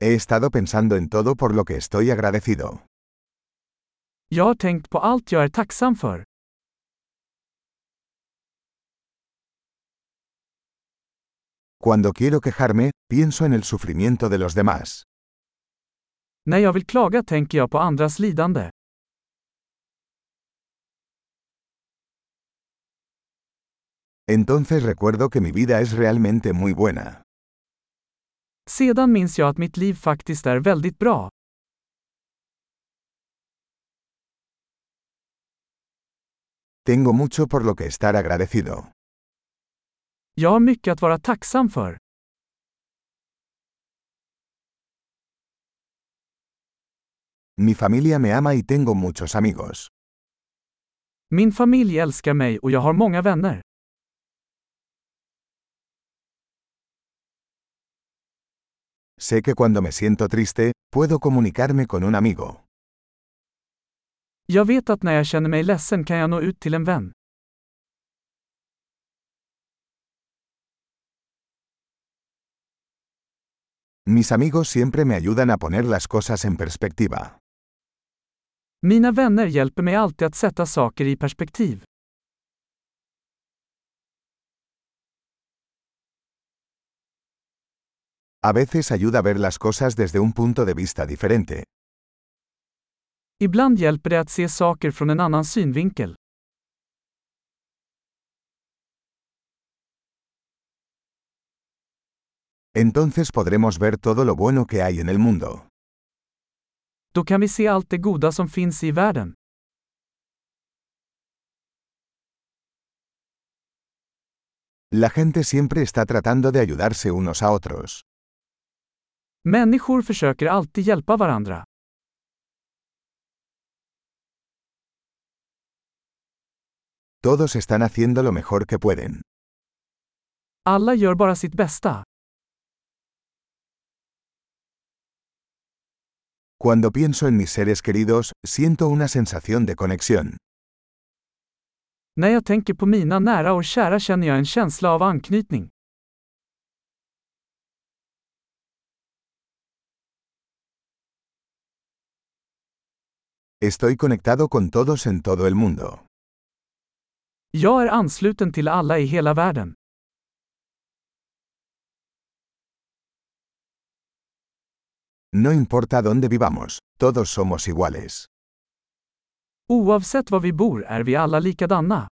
He estado pensando en todo por lo que estoy agradecido. Jag har tänkt på allt jag är tacksam för. Cuando quiero quejarme, pienso en el sufrimiento de los demás. När jag vill klaga tänker jag på andras lidande. Entonces recuerdo que mi vida es realmente muy buena. Sedan minns jag att mitt liv faktiskt är väldigt bra. Tengo mucho por lo que estar agradecido. Jag har mycket att vara tacksam för. Mi familia me ama y tengo muchos amigos. Min familj älskar mig och jag har många vänner. Sé que cuando me siento triste, puedo comunicarme con un amigo. Jag vet att när jag känner mig ledsen kan jag nå ut till en vän. Mis amigos siempre me ayudan a poner las cosas en perspectiva. Mina vänner hjälper mig alltid att sätta saker i perspektiv. A veces ayuda a ver las cosas desde un punto de vista diferente. Ibland hjälper det att se saker från en annan synvinkel. Entonces podremos ver todo lo bueno que hay en el mundo. Då kan vi se allt det goda som finns i världen. La gente siempre está tratando de ayudarse unos a otros. Människor försöker alltid hjälpa varandra. Todos están haciendo lo mejor que pueden. Alla gör bara sitt bästa. Cuando pienso en mis seres queridos, siento una sensación de conexión. När jag tänker på mina nära och kära känner jag en känsla av anknytning. Estoy conectado con todos en todo el mundo. Jag är ansluten till alla i hela världen. No importa dónde vivamos, todos somos iguales. Oavsett var vi bor är vi alla likadana.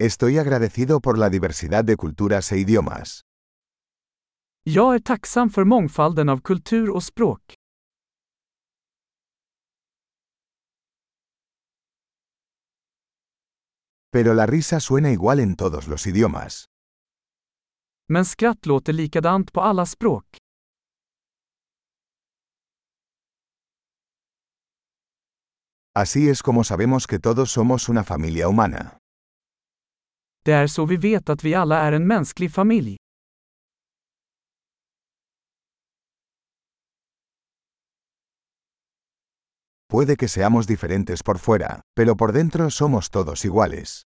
Estoy agradecido por la diversidad de culturas e idiomas. Jag är tacksam för mångfalden av kultur och språk. Pero la risa suena igual en todos los idiomas. Men skratt låter likadant på alla språk. Así es como sabemos que todos somos una familia humana. Det är så vi vet att vi alla är en mänsklig familj. Puede que seamos diferentes por fuera, pero por dentro somos todos iguales.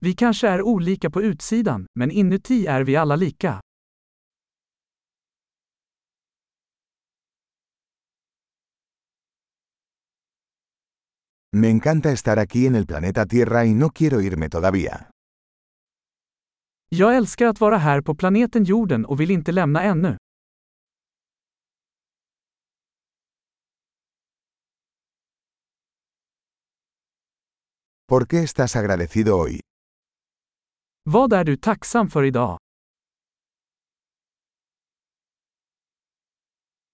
Vi kanske är olika på utsidan, men inuti är vi alla lika. Me encanta estar aquí en el planeta Tierra y no quiero irme todavía. Jag älskar att vara här på planeten jorden och vill inte lämna ännu. ¿Por qué estás agradecido hoy? Vad är du tacksam för idag?